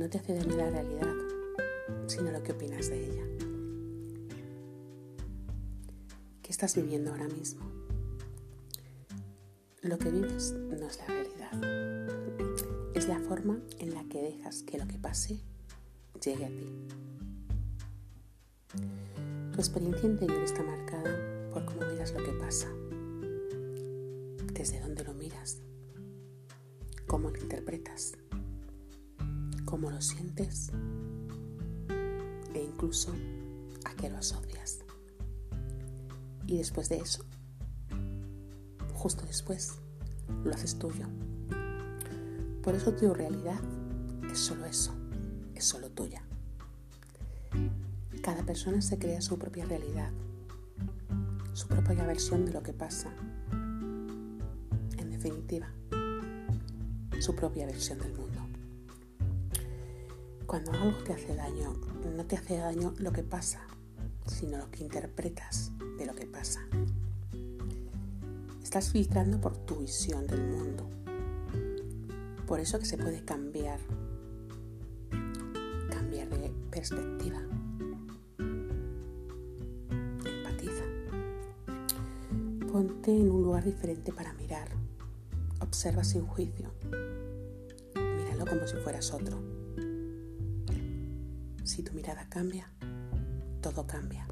no te hace daño la realidad, sino lo que opinas de ella. ¿Qué estás viviendo ahora mismo? Lo que vives no es la realidad. Es la forma en la que dejas que lo que pase llegue a ti. Tu experiencia interior está marcada por cómo miras lo que pasa, desde dónde lo miras, cómo lo interpretas cómo lo sientes e incluso a qué lo asocias. Y después de eso, justo después, lo haces tuyo. Por eso tu realidad es solo eso, es solo tuya. Cada persona se crea su propia realidad, su propia versión de lo que pasa. En definitiva, su propia versión del mundo. Cuando algo te hace daño, no te hace daño lo que pasa, sino lo que interpretas de lo que pasa. Estás filtrando por tu visión del mundo. Por eso que se puede cambiar, cambiar de perspectiva. Empatiza. Ponte en un lugar diferente para mirar. Observa sin juicio. Míralo como si fueras otro. Si tu mirada cambia, todo cambia.